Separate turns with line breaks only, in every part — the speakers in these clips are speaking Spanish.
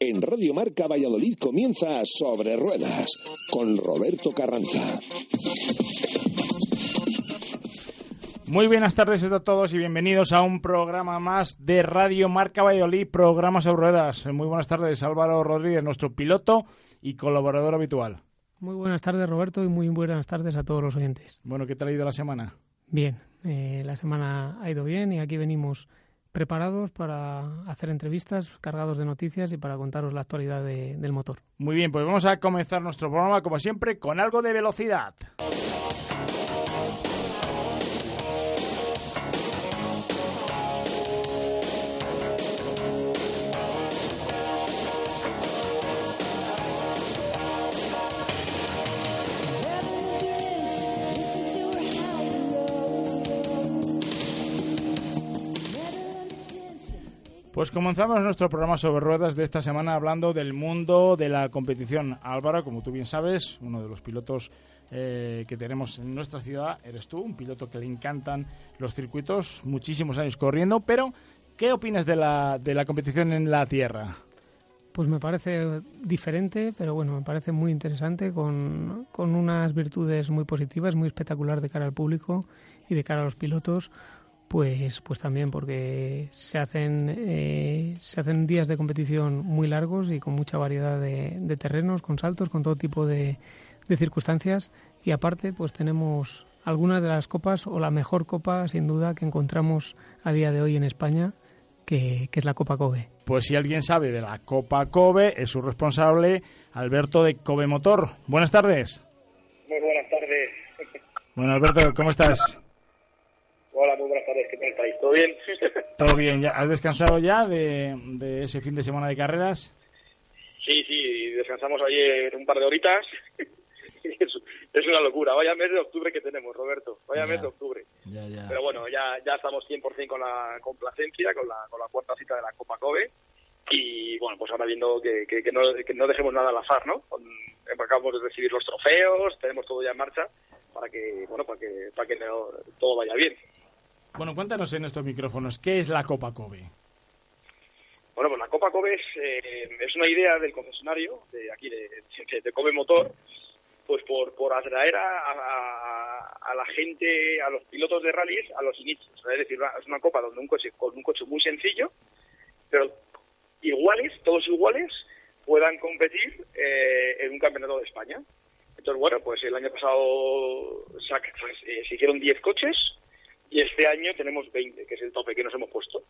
En Radio Marca Valladolid comienza Sobre Ruedas con Roberto Carranza.
Muy buenas tardes a todos y bienvenidos a un programa más de Radio Marca Valladolid, programa sobre ruedas. Muy buenas tardes, Álvaro Rodríguez, nuestro piloto y colaborador habitual.
Muy buenas tardes, Roberto, y muy buenas tardes a todos los oyentes.
Bueno, ¿qué tal ha ido la semana?
Bien, eh, la semana ha ido bien y aquí venimos preparados para hacer entrevistas, cargados de noticias y para contaros la actualidad del motor.
Muy bien, pues vamos a comenzar nuestro programa, como siempre, con algo de velocidad. Pues comenzamos nuestro programa sobre ruedas de esta semana hablando del mundo de la competición. Álvaro, como tú bien sabes, uno de los pilotos eh, que tenemos en nuestra ciudad, eres tú, un piloto que le encantan los circuitos, muchísimos años corriendo, pero ¿qué opinas de la, de la competición en la tierra?
Pues me parece diferente, pero bueno, me parece muy interesante, con, con unas virtudes muy positivas, muy espectacular de cara al público y de cara a los pilotos pues, pues también porque se hacen, eh, se hacen días de competición muy largos y con mucha variedad de, terrenos, con saltos, con todo tipo de, circunstancias y aparte pues tenemos algunas de las copas o la mejor copa sin duda que encontramos a día de hoy en España que, que es la Copa Kobe.
Pues si alguien sabe de la Copa Kobe es su responsable Alberto de Kobe Motor. Buenas tardes.
Muy buenas tardes.
Bueno Alberto, ¿cómo estás?
Hola, muy tardes, ¿qué tal estáis? ¿Todo bien?
Todo bien, ¿Ya ¿has descansado ya de, ese fin de semana de carreras?
Sí, sí, descansamos ayer un par de horitas. es, una locura, vaya mes de octubre que tenemos, Roberto, vaya mes de octubre. Pero bueno, ya, ya estamos 100% con la complacencia, con la, con la cuarta cita de la Copa Kobe. Y bueno, pues ahora viendo que, que, no, que no dejemos nada al azar, ¿no? Acabamos de recibir los trofeos, tenemos todo ya en marcha para que, bueno, para que, para que todo vaya bien.
Bueno, cuéntanos en estos micrófonos, ¿qué es la Copa Kobe?
Bueno, pues la Copa Kobe es, eh, es una idea del concesionario de aquí, de, de Kobe Motor, pues por, por atraer a, a, la gente, a los pilotos de rallies, a los inicios. Es decir, es una copa donde un coche, con un coche muy sencillo, pero iguales, todos iguales, puedan competir eh, en un campeonato de España. Entonces, bueno, pues el año pasado se, eh, se hicieron 10 coches, y este año tenemos 20, que es el tope que nos hemos puesto.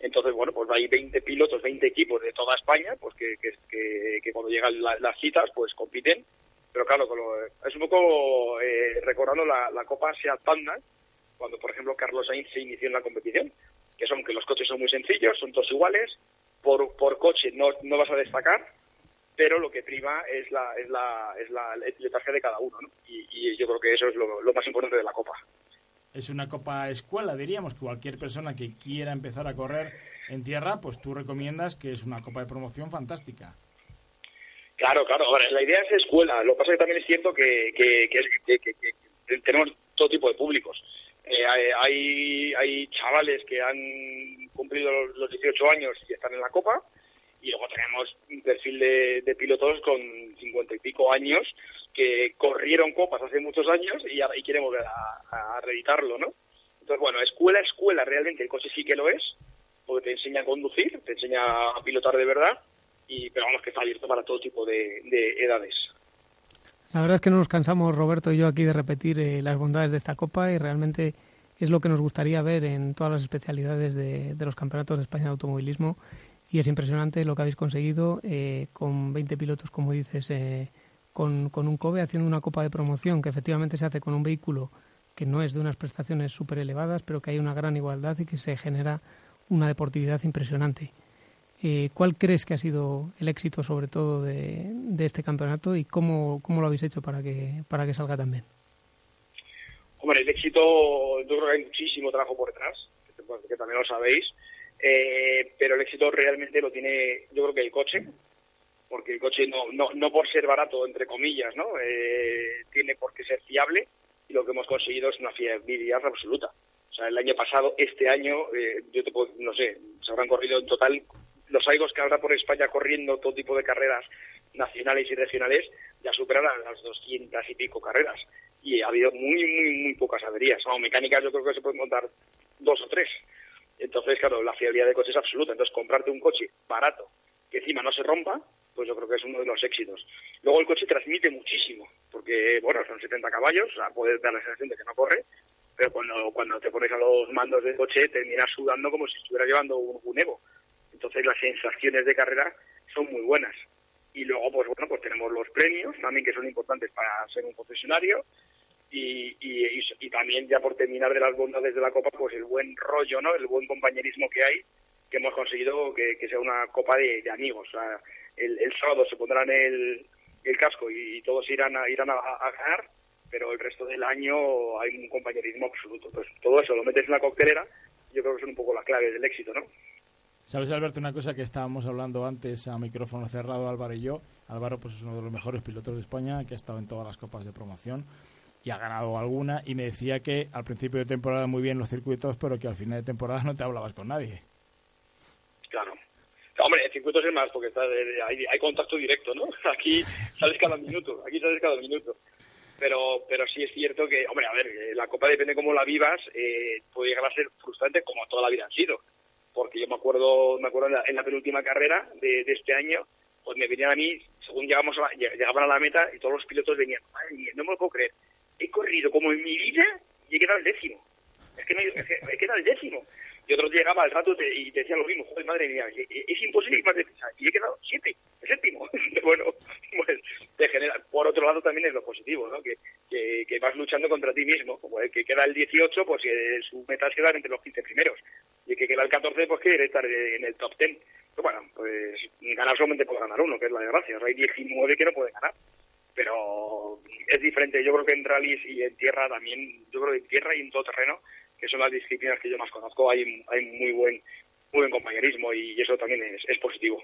Entonces, bueno, pues hay 20 pilotos, 20 equipos de toda España, pues que, que, cuando llegan las citas, pues compiten. Pero claro, es un poco eh, recordando la, Copa Seat Panda, cuando, por ejemplo, Carlos Sainz se inició en la competición, que son que los coches son muy sencillos, son todos iguales, por, por coche no, no vas a destacar, pero lo que prima es la, es la, es la, el de cada uno, ¿no? Y, yo creo que eso es lo más importante de la Copa
es una copa escuela, diríamos, que cualquier persona que quiera empezar a correr en tierra, pues tú recomiendas que es una copa de promoción fantástica.
Claro, claro, la idea es escuela, lo que pasa es que también es cierto que, que, tenemos todo tipo de públicos. Eh, hay, hay chavales que han cumplido los 18 años y están en la copa, y luego tenemos un perfil de, de pilotos con 50 y pico años que corrieron copas hace muchos años y, y quieren volver a, reeditarlo, ¿no? Entonces, bueno, escuela, escuela, realmente el coche sí que lo es, porque te enseña a conducir, te enseña a pilotar de verdad, y pero vamos que está abierto para todo tipo de, edades.
La verdad es que no nos cansamos, Roberto y yo, aquí de repetir eh, las bondades de esta copa y realmente es lo que nos gustaría ver en todas las especialidades de, los campeonatos de España de automovilismo y es impresionante lo que habéis conseguido eh, con 20 pilotos, como dices, eh, con, con un COBE haciendo una copa de promoción que efectivamente se hace con un vehículo que no es de unas prestaciones súper elevadas, pero que hay una gran igualdad y que se genera una deportividad impresionante. Eh, ¿Cuál crees que ha sido el éxito, sobre todo, de, este campeonato y cómo, cómo, lo habéis hecho para que, para que salga tan bien?
Hombre, el éxito, yo creo que hay muchísimo trabajo por detrás, que, también lo sabéis, eh, pero el éxito realmente lo tiene, yo creo que el coche, porque el coche no, no, no por ser barato, entre comillas, ¿no? Eh, tiene por qué ser fiable y lo que hemos conseguido es una fiabilidad absoluta. O sea, el año pasado, este año, eh, yo te puedo, no sé, se habrán corrido en total los aigos que habrá por España corriendo todo tipo de carreras nacionales y regionales ya superarán las 200 y pico carreras. Y ha habido muy, muy, muy pocas averías. O mecánicas yo creo que se pueden contar dos o tres. Entonces, claro, la fiabilidad del coche es absoluta. Entonces, comprarte un coche barato que encima no se rompa, pues yo creo que es uno de los éxitos. Luego el coche transmite muchísimo, porque, bueno, son 70 caballos, o sea, puedes dar la sensación de que no corre, pero cuando, cuando te pones a los mandos del coche terminas sudando como si estuviera llevando un, un. Entonces las sensaciones de carrera son muy buenas. Y luego, pues bueno, pues tenemos los premios también que son importantes para ser un concesionario. Y, y, y, también, ya por terminar de las bondades de la Copa, pues el buen rollo, ¿no? El buen compañerismo que hay, que hemos conseguido que, que sea una Copa de, de amigos. El, el, sábado se pondrán el, el casco y, todos irán a, irán a, a, ganar, pero el resto del año hay un compañerismo absoluto. Pues todo eso lo metes en la coctelera, yo creo que son un poco la clave del éxito, ¿no?
Sabes, Alberto, una cosa que estábamos hablando antes a micrófono cerrado, Álvaro y yo. Álvaro pues es uno de los mejores pilotos de España, que ha estado en todas las copas de promoción y ha ganado alguna. Y me decía que al principio de temporada muy bien los circuitos, pero que al final de temporada no te hablabas con nadie.
Claro. Hombre, en circuitos es más, porque está hay, hay contacto directo, ¿no? Aquí sales cada minuto, aquí sales cada minuto pero pero sí es cierto que, hombre, a ver, la Copa depende cómo la vivas, eh, puede llegar a ser frustrante como toda la vida han sido porque yo me acuerdo, me acuerdo en la, penúltima carrera de, este año, pues me venían a mí, según llegamos a, llegaban a la meta y todos los pilotos venían, madre mía, no me lo puedo creer, he corrido como en mi vida y he quedado el décimo. Es que, me, he quedado el décimo. Y otros llegaba al rato y te decían lo mismo, joder, madre mía, es, imposible ir más deprisa. Y he quedado siete, el séptimo. bueno, pues te genera. Por otro lado también es lo positivo, ¿no? Que, que, vas luchando contra ti mismo. Como el que queda el 18, pues eh, su meta es quedar entre los 15 primeros y que queda el 14 pues quiere estar en el top 10. Pero bueno, pues ganar solamente puede ganar uno, que es la desgracia. hay 19 que no pueden ganar. Pero es diferente. Yo creo que en rallies y en tierra también, yo creo que en tierra y en todo terreno, que son las disciplinas que yo más conozco, hay, hay muy buen muy buen compañerismo y eso también es, positivo.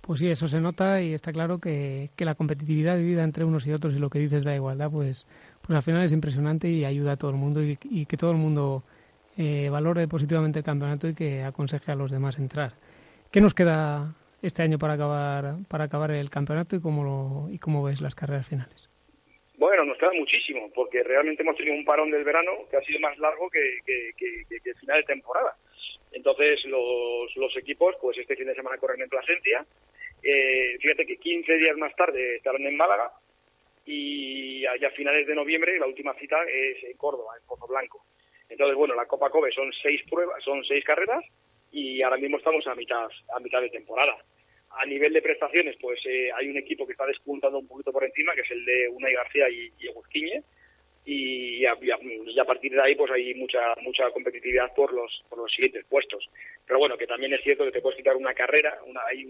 Pues sí, eso se nota y está claro que, que, la competitividad vivida entre unos y otros y lo que dices de la igualdad, pues, pues al final es impresionante y ayuda a todo el mundo y, y que todo el mundo eh, valore positivamente el campeonato y que aconseje a los demás entrar. ¿Qué nos queda este año para acabar para acabar el campeonato y cómo lo, y cómo ves las carreras finales?
Bueno, nos queda muchísimo, porque realmente hemos tenido un parón del verano que ha sido más largo que, que, el final de temporada. Entonces, los, los equipos, pues este fin de semana corren en Plasencia. Eh, fíjate que 15 días más tarde estarán en Málaga y a finales de noviembre la última cita es en Córdoba, en Pozo Blanco. Entonces, bueno, la Copa Kobe son seis pruebas, son seis carreras y ahora mismo estamos a mitad, a mitad de temporada. A nivel de prestaciones, pues eh, hay un equipo que está despuntando un poquito por encima, que es el de Unai García y, y Egusquiñe, y a, y, a, partir de ahí pues hay mucha mucha competitividad por los por los siguientes puestos. Pero bueno, que también es cierto que te puedes quitar una carrera, una, hay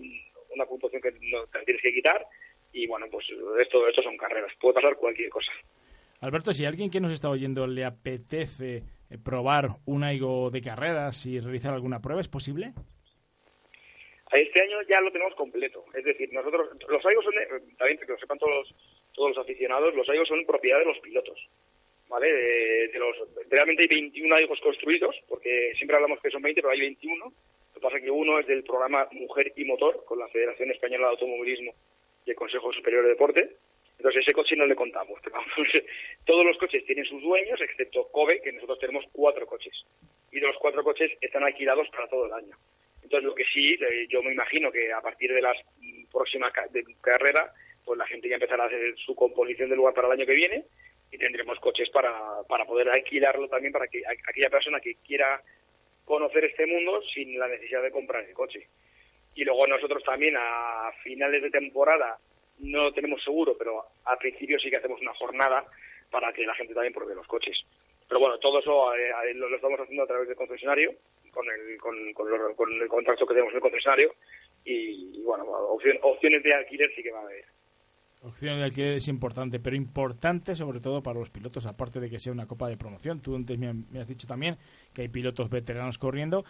una puntuación que no te tienes que quitar, y bueno, pues esto, esto son carreras, puede pasar cualquier cosa.
Alberto, si alguien que nos está oyendo le apetece eh, probar un AIGO de carreras y realizar alguna prueba? ¿Es posible?
Este año ya lo tenemos completo. Es decir, nosotros, los AIGOs son, también que lo sepan todos, todos los aficionados, los AIGOs son propiedad de los pilotos. ¿Vale? De, los, realmente hay 21 AIGOs construidos, porque siempre hablamos que son 20, pero hay 21. Lo que pasa es que uno es del programa Mujer y Motor, con la Federación Española de Automovilismo y el Consejo Superior de Deporte, entonces ese coche no le contamos. Todos los coches tienen sus dueños, excepto Kobe, que nosotros tenemos cuatro coches. Y de los cuatro coches están alquilados para todo el año. Entonces lo que sí, eh, yo me imagino que a partir de las próximas de carrera, pues la gente ya empezará a hacer su composición del lugar para el año que viene y tendremos coches para, para poder alquilarlo también para que aquella persona que quiera conocer este mundo sin la necesidad de comprar el coche. Y luego nosotros también a finales de temporada no lo tenemos seguro, pero al principio sí que hacemos una jornada para que la gente también pruebe los coches. Pero bueno, todo eso eh, eh, lo, estamos haciendo a través del concesionario, con el, con, con, el contrato que tenemos en el concesionario, y, bueno, opciones de alquiler sí que va a haber.
Opciones de alquiler es importante, pero importante sobre todo para los pilotos, aparte de que sea una copa de promoción. Tú antes me, me has dicho también que hay pilotos veteranos corriendo.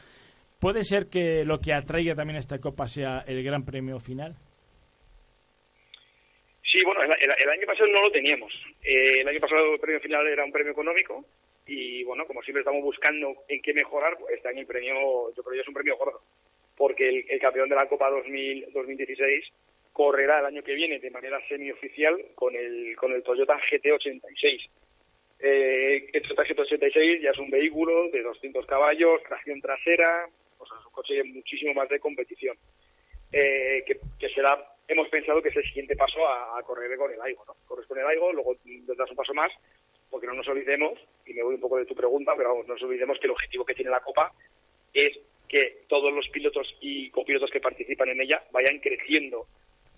¿Puede ser que lo que atraiga también a esta copa sea el gran premio final?
Sí, bueno, el, año pasado no lo teníamos. Eh, el año pasado el premio final era un premio económico y bueno, como siempre estamos buscando en qué mejorar, pues este año el premio, yo creo que es un premio gordo, porque el, campeón de la Copa 2000, 2016 correrá el año que viene de manera semioficial con el, con el Toyota GT86. Eh, el Toyota GT86 ya es un vehículo de 200 caballos, tracción trasera, o sea, es un coche muchísimo más de competición. Eh, que, será, hemos pensado que es el siguiente paso a, correr con el AIGO, ¿no? Corres con el AIGO, luego das un paso más, porque no nos olvidemos, y me voy un poco de tu pregunta, pero vamos, no nos olvidemos que el objetivo que tiene la Copa es que todos los pilotos y copilotos que participan en ella vayan creciendo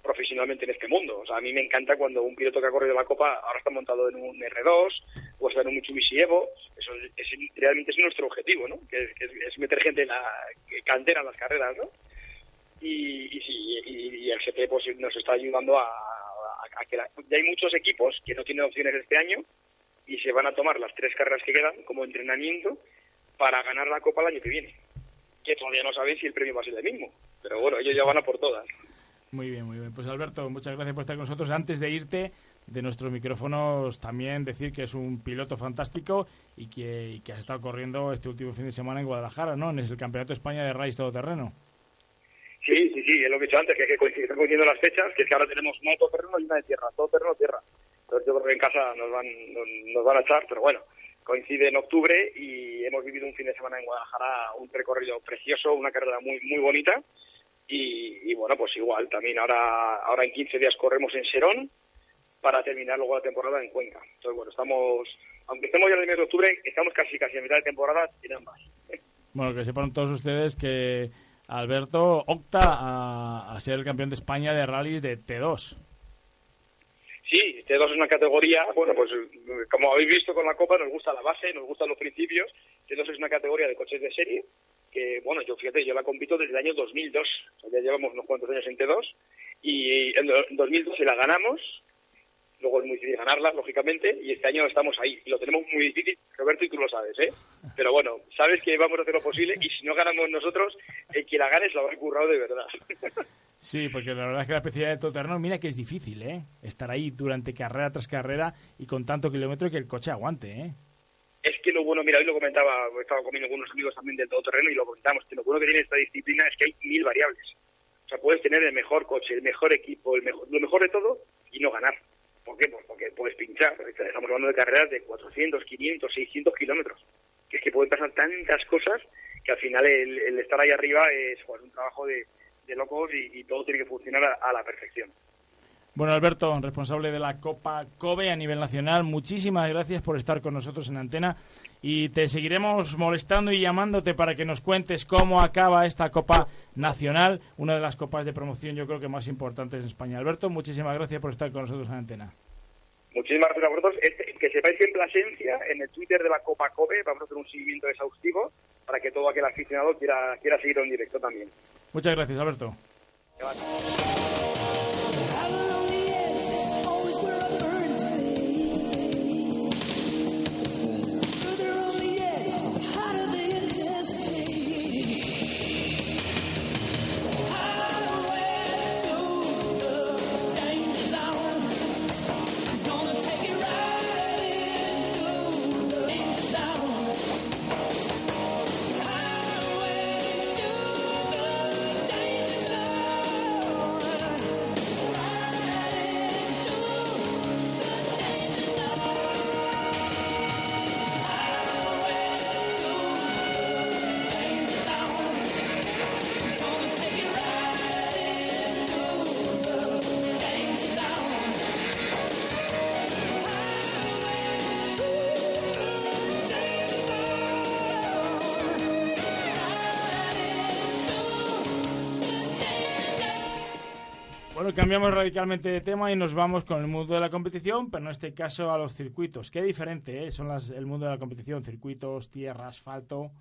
profesionalmente en este mundo. O sea, a mí me encanta cuando un piloto que ha corrido la Copa ahora está montado en un R2 o está en un Mitsubishi Evo. Eso es, realmente es nuestro objetivo, ¿no? Que, es, meter gente en la cantera en las carreras, ¿no? Y, y, el GP pues, nos está ayudando a, que ya hay muchos equipos que no tienen opciones este año y se van a tomar las tres carreras que quedan como entrenamiento para ganar la Copa el año que viene. Que todavía no saben si el premio va a ser el mismo. Pero bueno, ellos ya van a por todas.
Muy bien, muy bien. Pues Alberto, muchas gracias por estar con nosotros. Antes de irte de nuestros micrófonos, también decir que es un piloto fantástico y que, que has estado corriendo este último fin de semana en Guadalajara, ¿no? En el Campeonato de España de Rallys Todoterreno.
Sí, sí, sí, es lo que he dicho antes, que, que están coincidiendo las fechas, que es que ahora tenemos una de todoterreno y una de tierra, todoterreno, tierra. Yo creo que en casa nos van, nos, van a echar, pero bueno, coincide en octubre y hemos vivido un fin de semana en Guadalajara, un recorrido precioso, una carrera muy, muy bonita y, bueno, pues igual, también ahora, ahora en 15 días corremos en Serón para terminar luego la temporada en Cuenca. Entonces, bueno, estamos, aunque estemos ya en el mes de octubre, estamos casi casi a mitad de temporada en ambas.
Bueno, que sepan todos ustedes que Alberto opta a, a ser el campeón de España de rally de T2.
Sí, T2 es una categoría, bueno, pues como habéis visto con la Copa, nos gusta la base, nos gustan los principios. T2 es una categoría de coches de serie que, bueno, yo fíjate, yo la compito desde el año 2002, ya llevamos unos cuantos años en T2, y en 2012 la ganamos, luego es muy difícil ganarla, lógicamente, y este año estamos ahí, y lo tenemos muy difícil, Roberto, y tú lo sabes, ¿eh? Pero bueno, sabes que vamos a hacer lo posible, y si no ganamos nosotros, el que la gane se lo habrá currado de verdad.
Sí, porque la verdad es que la especialidad de todoterreno, mira que es difícil, ¿eh? Estar ahí durante carrera tras carrera y con tanto kilómetro que el coche aguante, ¿eh?
es que lo bueno, mira, hoy lo comentaba, estaba comiendo con unos amigos también del todoterreno y lo comentamos, que lo bueno que tiene esta disciplina es que hay mil variables. O sea, puedes tener el mejor coche, el mejor equipo, el mejor, lo mejor de todo y no ganar. ¿Por qué? Pues porque puedes pinchar. Estamos hablando de carreras de 400, 500, 600 kilómetros. Que es que pueden pasar tantas cosas que al final el, estar ahí arriba es un trabajo de, locos y, todo tiene que funcionar a la perfección.
Bueno, Alberto, responsable de la Copa COBE a nivel nacional, muchísimas gracias por estar con nosotros en antena y te seguiremos molestando y llamándote para que nos cuentes cómo acaba esta Copa Nacional, una de las copas de promoción yo creo que más importantes en España. Alberto, muchísimas gracias por estar con nosotros en antena.
Muchísimas gracias a vosotros. Este, que sepáis que en Plasencia, en el Twitter de la Copa COBE, vamos a hacer un seguimiento exhaustivo para que todo aquel aficionado quiera, quiera seguirlo en directo también.
Muchas gracias, Alberto. Bueno, cambiamos radicalmente de tema y nos vamos con el mundo de la competición, pero en este caso a los circuitos. Qué diferente ¿eh? son las, el mundo de la competición, circuitos, tierra, asfalto.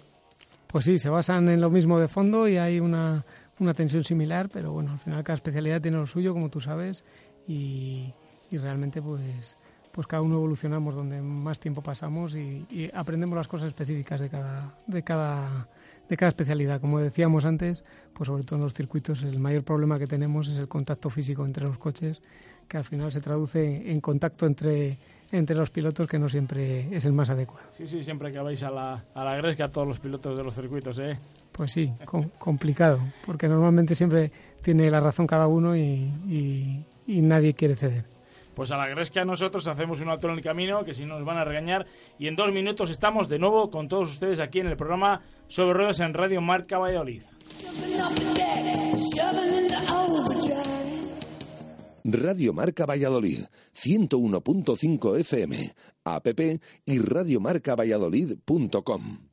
Pues sí, se basan en lo mismo de fondo y hay una, una tensión similar, pero bueno, al final cada especialidad tiene lo suyo, como tú sabes, y, y realmente pues pues cada uno evolucionamos donde más tiempo pasamos y, y, aprendemos las cosas específicas de cada, de cada de cada especialidad. Como decíamos antes, pues sobre todo en los circuitos el mayor problema que tenemos es el contacto físico entre los coches, que al final se traduce en contacto entre entre los pilotos que no siempre es el más adecuado.
Sí, sí, siempre que vais a la, a la gresca todos los pilotos de los circuitos, ¿eh?
Pues sí, complicado, porque normalmente siempre tiene la razón cada uno y, y, nadie quiere ceder.
Pues a la gresca nosotros hacemos un alto en el camino, que si no nos van a regañar, y en dos minutos estamos de nuevo con todos ustedes aquí en el programa Sobre Ruedas en Radio Marca Valladolid.
Radio Marca Valladolid, 101.5 FM, app y radiomarcavalladolid.com.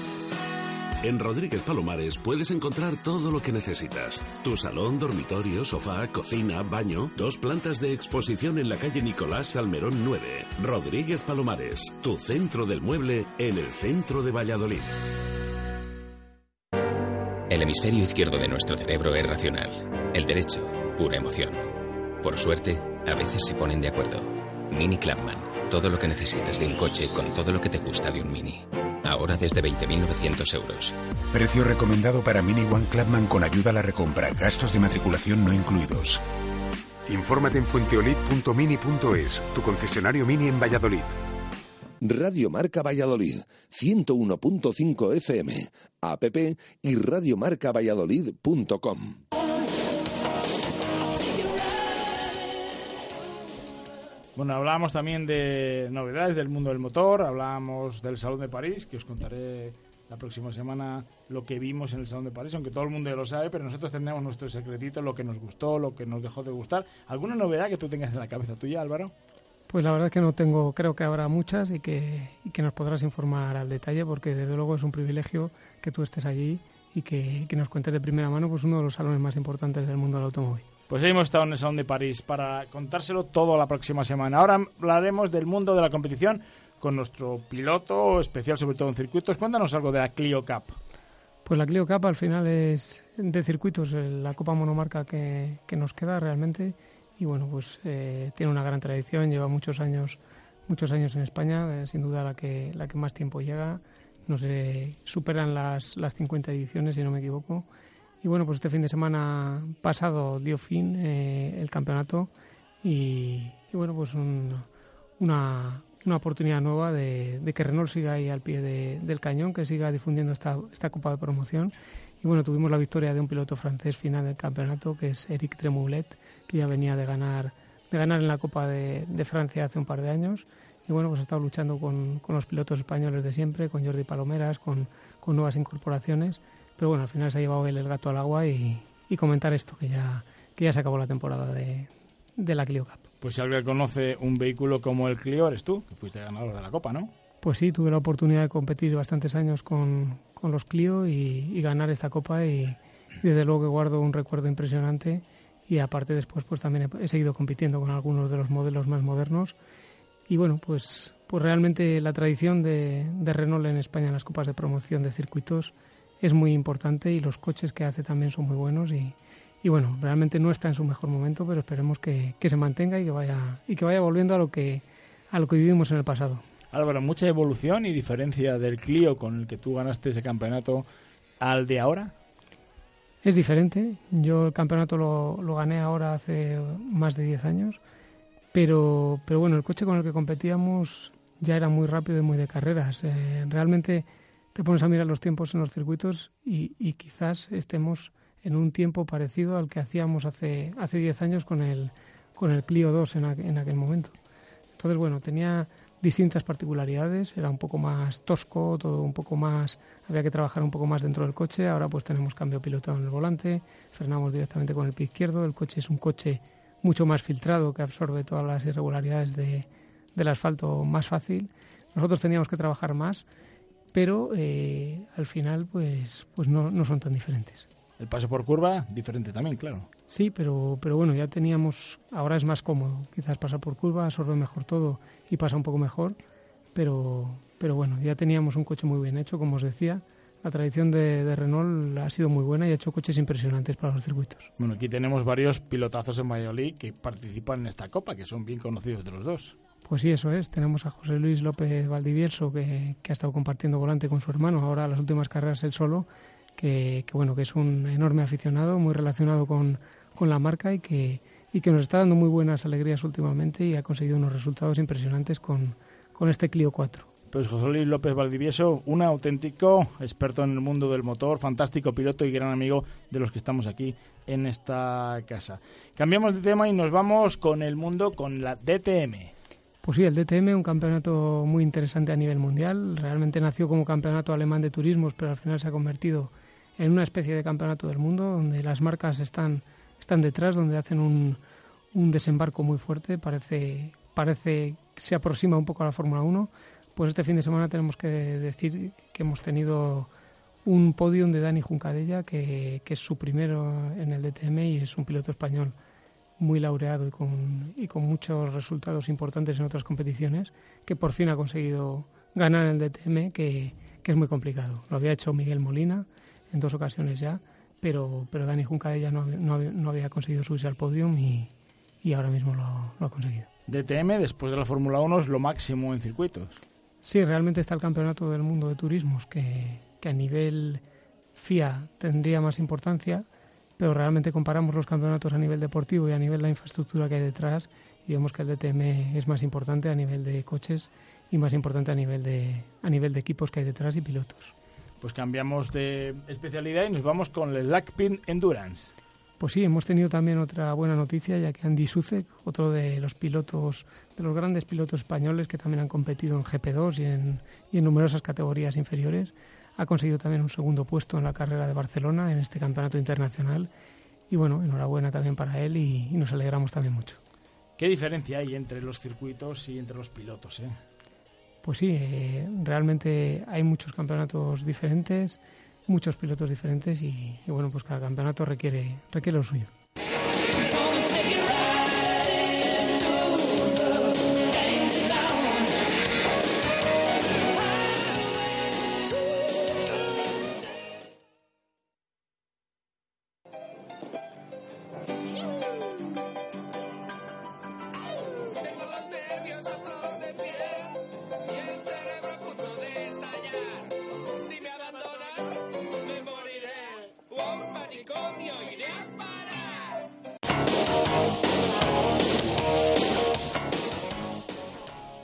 En Rodríguez Palomares puedes encontrar todo lo que necesitas. Tu salón, dormitorio, sofá, cocina, baño, dos plantas de exposición en la calle Nicolás Salmerón 9. Rodríguez Palomares, tu centro del mueble en el centro de Valladolid.
El hemisferio izquierdo de nuestro cerebro es racional, el derecho, pura emoción. Por suerte, a veces se ponen de acuerdo. Mini Clubman, todo lo que necesitas de un coche con todo lo que te gusta de un Mini. Ahora desde 20.900 euros.
Precio recomendado para Mini One Clubman con ayuda a la recompra. Gastos de matriculación no incluidos. Infórmate en fuenteolid.mini.es, tu concesionario Mini en Valladolid.
Radio Marca Valladolid, 101.5 FM, app y radiomarcavalladolid.com.
Bueno, hablábamos también de novedades del mundo del motor, hablábamos del Salón de París, que os contaré la próxima semana lo que vimos en el Salón de París, aunque todo el mundo ya lo sabe, pero nosotros tenemos nuestro secretito, lo que nos gustó, lo que nos dejó de gustar. ¿Alguna novedad que tú tengas en la cabeza tuya, Álvaro?
Pues la verdad es que no tengo, creo que habrá muchas y que, y que nos podrás informar al detalle, porque desde luego es un privilegio que tú estés allí y que, que nos cuentes de primera mano pues uno de los salones más importantes del mundo del automóvil.
Pues hemos estado en el Salón de París para contárselo todo la próxima semana. Ahora hablaremos del mundo de la competición con nuestro piloto especial, sobre todo en circuitos. Cuéntanos algo de la Clio Cup.
Pues la Clio Cup al final es de circuitos, la copa monomarca que, nos queda realmente. Y bueno, pues eh, tiene una gran tradición, lleva muchos años muchos años en España, sin duda la que, la que más tiempo llega. No sé, superan las, las 50 ediciones, si no me equivoco. Y bueno, pues este fin de semana pasado dio fin eh, el campeonato y, bueno, pues una, una oportunidad nueva de, que Renault siga ahí al pie del cañón, que siga difundiendo esta, esta Copa de Promoción. Y bueno, tuvimos la victoria de un piloto francés final del campeonato, que es Eric Tremoulet, que ya venía de ganar, de ganar en la Copa de, Francia hace un par de años. Y bueno, pues ha estado luchando con, con los pilotos españoles de siempre, con Jordi Palomeras, con, con nuevas incorporaciones pero bueno, al final se ha llevado él el gato al agua y, comentar esto, que ya, que ya se acabó la temporada de, la Clio Cup.
Pues si alguien conoce un vehículo como el Clio, eres tú, que fuiste ganador de la Copa, ¿no?
Pues sí, tuve la oportunidad de competir bastantes años con, los Clio y, ganar esta Copa y, desde luego que guardo un recuerdo impresionante y aparte después pues también he, seguido compitiendo con algunos de los modelos más modernos y bueno, pues, pues realmente la tradición de, de Renault en España en las copas de promoción de circuitos es muy importante y los coches que hace también son muy buenos y, y bueno, realmente no está en su mejor momento, pero esperemos que, que, se mantenga y que vaya y que vaya volviendo a lo que a lo que vivimos en el pasado.
Álvaro, mucha evolución y diferencia del Clio con el que tú ganaste ese campeonato al de ahora.
Es diferente. Yo el campeonato lo, lo gané ahora hace más de 10 años, pero pero bueno, el coche con el que competíamos ya era muy rápido y muy de carreras. Eh, realmente te pones a mirar los tiempos en los circuitos y, quizás estemos en un tiempo parecido al que hacíamos hace hace 10 años con el con el Clio 2 en, aquel momento. Entonces, bueno, tenía distintas particularidades, era un poco más tosco, todo un poco más, había que trabajar un poco más dentro del coche, ahora pues tenemos cambio pilotado en el volante, frenamos directamente con el pie izquierdo, el coche es un coche mucho más filtrado que absorbe todas las irregularidades de, del asfalto más fácil. Nosotros teníamos que trabajar más pero eh, al final pues, pues no, no son tan diferentes.
El paso por curva, diferente también, claro.
Sí, pero, pero bueno, ya teníamos, ahora es más cómodo, quizás pasar por curva, absorbe mejor todo y pasa un poco mejor, pero, pero bueno, ya teníamos un coche muy bien hecho, como os decía, la tradición de, Renault ha sido muy buena y ha hecho coches impresionantes para los circuitos.
Bueno, aquí tenemos varios pilotazos en Valladolid que participan en esta copa, que son bien conocidos de los dos.
Pues sí, eso es. Tenemos a José Luis López Valdivieso, que, ha estado compartiendo volante con su hermano, ahora las últimas carreras él solo, que, bueno, que es un enorme aficionado, muy relacionado con, con la marca y que, y que nos está dando muy buenas alegrías últimamente y ha conseguido unos resultados impresionantes con, con este Clio 4.
Pues José Luis López Valdivieso, un auténtico experto en el mundo del motor, fantástico piloto y gran amigo de los que estamos aquí en esta casa. Cambiamos de tema y nos vamos con el mundo, con la DTM.
Pues sí, el DTM, un campeonato muy interesante a nivel mundial. Realmente nació como campeonato alemán de turismos, pero al final se ha convertido en una especie de campeonato del mundo, donde las marcas están, están detrás, donde hacen un, un desembarco muy fuerte. Parece, parece que se aproxima un poco a la Fórmula 1 pues este fin de semana tenemos que decir que hemos tenido un podium de Dani Juncadella, que, que es su primero en el DTM y es un piloto español muy laureado y con, y con muchos resultados importantes en otras competiciones, que por fin ha conseguido ganar en el DTM, que, que es muy complicado. Lo había hecho Miguel Molina en dos ocasiones ya, pero, pero Dani Juncadella no, no, no había conseguido subirse al podium y, y ahora mismo lo, lo ha conseguido.
DTM, después de la Fórmula 1, es lo máximo en circuitos.
Sí, realmente está el Campeonato del Mundo de Turismos, que, que a nivel FIA tendría más importancia, pero realmente comparamos los campeonatos a nivel deportivo y a nivel de la infraestructura que hay detrás y vemos que el DTM es más importante a nivel de coches y más importante a nivel de, a nivel de equipos que hay detrás y pilotos.
Pues cambiamos de especialidad y nos vamos con el Lackpin Endurance.
Pues sí, hemos tenido también otra buena noticia, ya que Andy Sucek, otro de los pilotos, de los grandes pilotos españoles que también han competido en GP2 y en, y en numerosas categorías inferiores, ha conseguido también un segundo puesto en la carrera de Barcelona, en este campeonato internacional. Y bueno, enhorabuena también para él y, y nos alegramos también mucho.
¿Qué diferencia hay entre los circuitos y entre los pilotos? Eh?
Pues sí, eh, realmente hay muchos campeonatos diferentes muchos pilotos diferentes y, y, bueno, pues cada campeonato requiere, requiere lo suyo.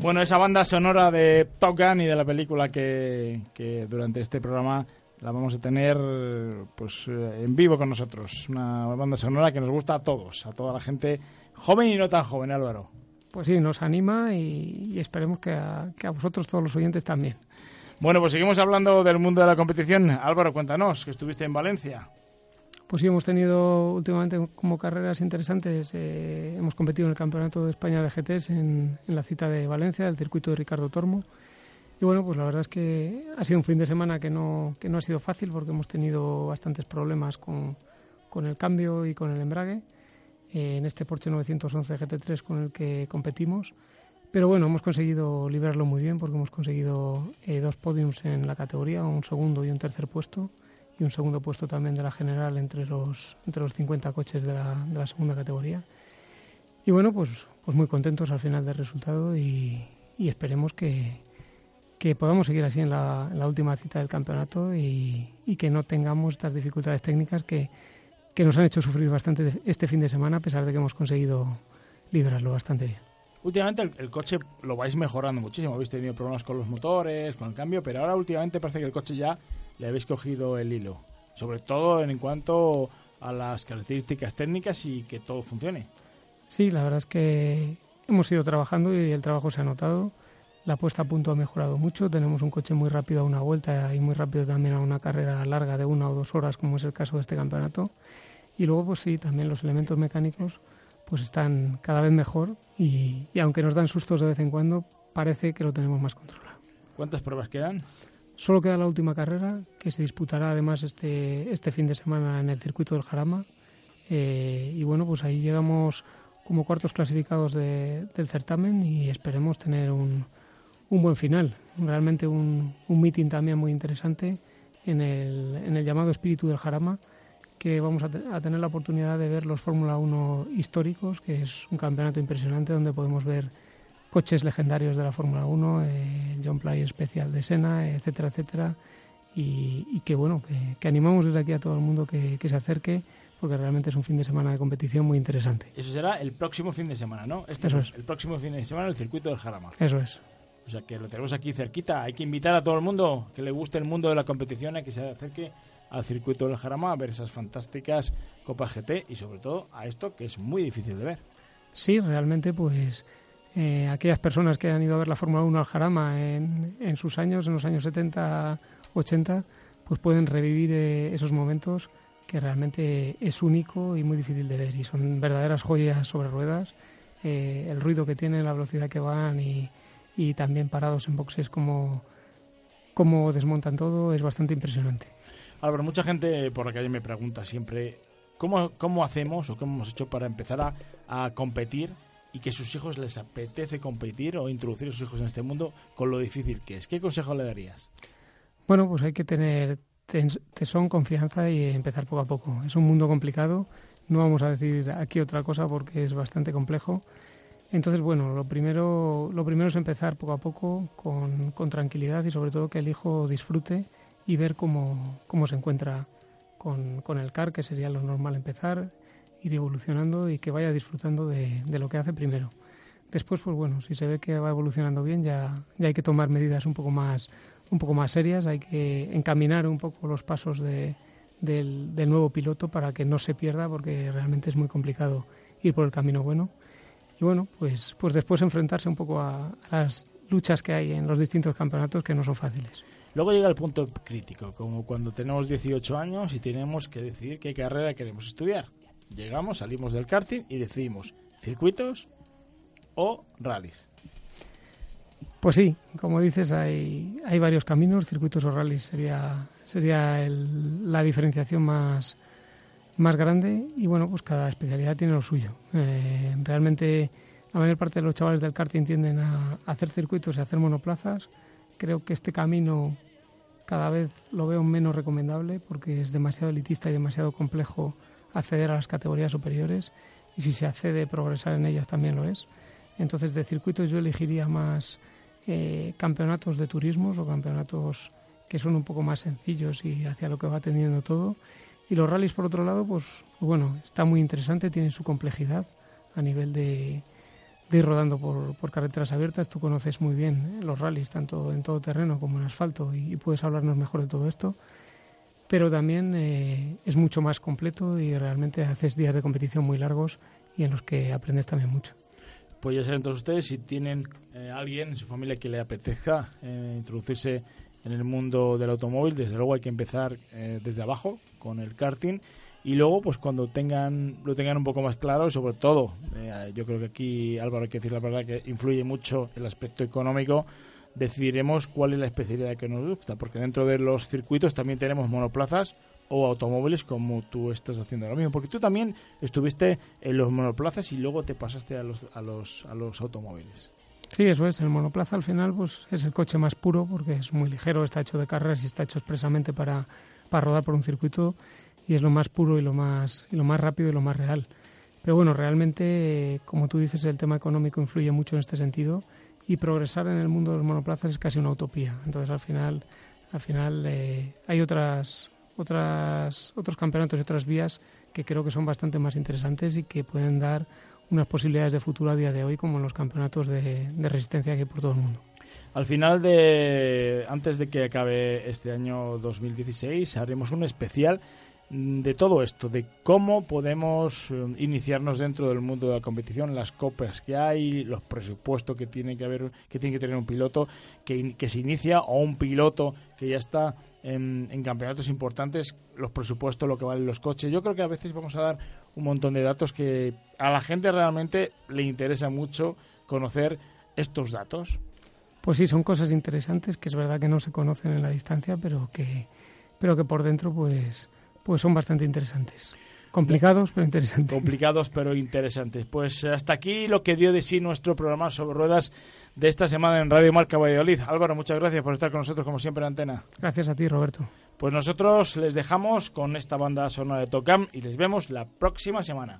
Bueno, esa banda sonora de Top Gun y de la película que, que durante este programa la vamos a tener pues eh, en vivo con nosotros. Una banda sonora que nos gusta a todos, a toda la gente joven y no tan joven, Álvaro.
Pues sí, nos anima y, y esperemos que a, que a vosotros, todos los oyentes, también.
Bueno, pues seguimos hablando del mundo de la competición. Álvaro, cuéntanos, que estuviste en Valencia.
Pues sí, hemos tenido últimamente como carreras interesantes. Eh, hemos competido en el Campeonato de España de GTs en, en, la cita de Valencia, el circuito de Ricardo Tormo. Y bueno, pues la verdad es que ha sido un fin de semana que no, que no ha sido fácil porque hemos tenido bastantes problemas con, con el cambio y con el embrague eh, en este Porsche 911 GT3 con el que competimos. Pero bueno, hemos conseguido librarlo muy bien porque hemos conseguido eh, dos podiums en la categoría, un segundo y un tercer puesto y un segundo puesto también de la general entre los, entre los 50 coches de la, de la segunda categoría. Y bueno, pues, pues muy contentos al final del resultado y, y esperemos que, que podamos seguir así en la, en la última cita del campeonato y, y, que no tengamos estas dificultades técnicas que, que nos han hecho sufrir bastante este fin de semana a pesar de que hemos conseguido librarlo bastante bien.
Últimamente el, el, coche lo vais mejorando muchísimo. Habéis tenido problemas con los motores, con el cambio, pero ahora últimamente parece que el coche ya le habéis cogido el hilo. Sobre todo en cuanto a las características técnicas y que todo funcione.
Sí, la verdad es que hemos ido trabajando y el trabajo se ha notado. La puesta a punto ha mejorado mucho. Tenemos un coche muy rápido a una vuelta y muy rápido también a una carrera larga de una o dos horas, como es el caso de este campeonato. Y luego, pues sí, también los elementos mecánicos pues están cada vez mejor y, y aunque nos dan sustos de vez en cuando, parece que lo tenemos más controlado.
¿Cuántas pruebas quedan?
Solo queda la última carrera, que se disputará además este, este fin de semana en el circuito del Jarama. Eh, y bueno, pues ahí llegamos como cuartos clasificados del certamen y esperemos tener un, un buen final. Realmente un, un meeting también muy interesante en el, en el llamado espíritu del Jarama, que vamos a, a tener la oportunidad de ver los Fórmula 1 históricos, que es un campeonato impresionante donde podemos ver coches legendarios de la Fórmula 1, eh, John Play especial de Sena, etcétera, etcétera. Y, y que bueno, que, que, animamos desde aquí a todo el mundo que, que se acerque porque realmente es un fin de semana de competición muy interesante.
Eso será el próximo fin de semana, ¿no?
Este Eso es.
El próximo fin de semana el circuito del Jarama.
Eso es.
O sea que lo tenemos aquí cerquita. Hay que invitar a todo el mundo que le guste el mundo de la competición a que se acerque al circuito del Jarama a ver esas fantásticas Copas GT y sobre todo a esto que es muy difícil de ver.
Sí, realmente pues eh, aquellas personas que han ido a ver la Fórmula 1 al Jarama en, en, sus años, en los años 70, 80, pues pueden revivir eh, esos momentos que realmente es único y muy difícil de ver y son verdaderas joyas sobre ruedas. Eh, el ruido que tienen, la velocidad que van y, y también parados en boxes como, como desmontan todo es bastante impresionante.
Álvaro, mucha gente por la calle me pregunta siempre cómo, cómo hacemos o cómo hemos hecho para empezar a, a competir y que sus hijos les apetece competir o introducir a sus hijos en este mundo con lo difícil que es. ¿Qué consejo le darías?
Bueno, pues hay que tener tesón, confianza y empezar poco a poco. Es un mundo complicado, no vamos a decir aquí otra cosa porque es bastante complejo. Entonces, bueno, lo primero, lo primero es empezar poco a poco con, con tranquilidad y sobre todo que el hijo disfrute y ver cómo, cómo se encuentra con, con, el CAR, que sería lo normal empezar, ir evolucionando y que vaya disfrutando de, de, lo que hace primero. Después, pues bueno, si se ve que va evolucionando bien, ya, ya hay que tomar medidas un poco más, un poco más serias, hay que encaminar un poco los pasos de, del, del, nuevo piloto para que no se pierda, porque realmente es muy complicado ir por el camino bueno. Y bueno, pues, pues después enfrentarse un poco a, a las luchas que hay en los distintos campeonatos que no son fáciles.
Luego llega el punto crítico, como cuando tenemos 18 años y tenemos que decidir qué carrera queremos estudiar. Llegamos, salimos del karting y decidimos circuitos o rallies.
Pues sí, como dices, hay, hay varios caminos, circuitos o rallies sería, sería el, la diferenciación más, más grande y bueno, pues cada especialidad tiene lo suyo. Eh, realmente la mayor parte de los chavales del karting tienden a, hacer circuitos y hacer monoplazas. Creo que este camino cada vez lo veo menos recomendable porque es demasiado elitista y demasiado complejo acceder a las categorías superiores y si se accede progresar en ellas también lo es. Entonces de circuitos yo elegiría más eh, campeonatos de turismos o campeonatos que son un poco más sencillos y hacia lo que va teniendo todo. Y los rallies, por otro lado, pues bueno, está muy interesante, tienen su complejidad a nivel de, de ir rodando por, por, carreteras abiertas. Tú conoces muy bien los rallies, tanto en todo terreno como en asfalto, y, y puedes hablarnos mejor de todo esto. Pero también eh, es mucho más completo y realmente haces días de competición muy largos y en los que aprendes también mucho.
Pues ya saben todos ustedes si tienen eh, alguien en su familia que le apetezca eh, introducirse en el mundo del automóvil, desde luego hay que empezar eh, desde abajo con el karting y luego pues cuando tengan lo tengan un poco más claro y sobre todo eh, yo creo que aquí Álvaro hay que decir la verdad que influye mucho el aspecto económico decidiremos cuál es la especialidad que nos gusta porque dentro de los circuitos también tenemos monoplazas o automóviles como tú estás haciendo ahora mismo porque tú también estuviste en los monoplazas y luego te pasaste a los a los a los automóviles
Sí, eso es. El monoplaza al final pues es el coche más puro porque es muy ligero, está hecho de carreras y está hecho expresamente para, para rodar por un circuito y es lo más puro y lo más, y lo más rápido y lo más real. Pero bueno, realmente, como tú dices, el tema económico influye mucho en este sentido y progresar en el mundo de los monoplazas es casi una utopía. Entonces al final, al final eh, hay otras, otras, otros campeonatos y otras vías que creo que son bastante más interesantes y que pueden dar unas posibilidades de futuro a día de hoy como en los campeonatos de, resistencia que hay por todo el mundo.
Al final de, antes de que acabe este año 2016, haremos un especial de todo esto, de cómo podemos eh, iniciarnos dentro del mundo de la competición, las copas que hay, los presupuestos que tiene que haber, que tiene que tener un piloto que, que se inicia o un piloto que ya está en, en, campeonatos importantes, los presupuestos, lo que valen los coches. Yo creo que a veces vamos a dar un montón de datos que a la gente realmente le interesa mucho conocer estos datos.
pues sí, son cosas interesantes que es verdad que no se conocen en la distancia, pero que, pero que por dentro pues, pues son bastante interesantes. Complicados, pero interesantes.
Complicados, pero interesantes. Pues hasta aquí lo que dio de sí nuestro programa sobre ruedas de esta semana en Radio Marca Valladolid. Álvaro, muchas gracias por estar con nosotros, como siempre, en antena.
Gracias a ti, Roberto.
Pues nosotros les dejamos con esta banda sonora de Tocam y les vemos la próxima semana.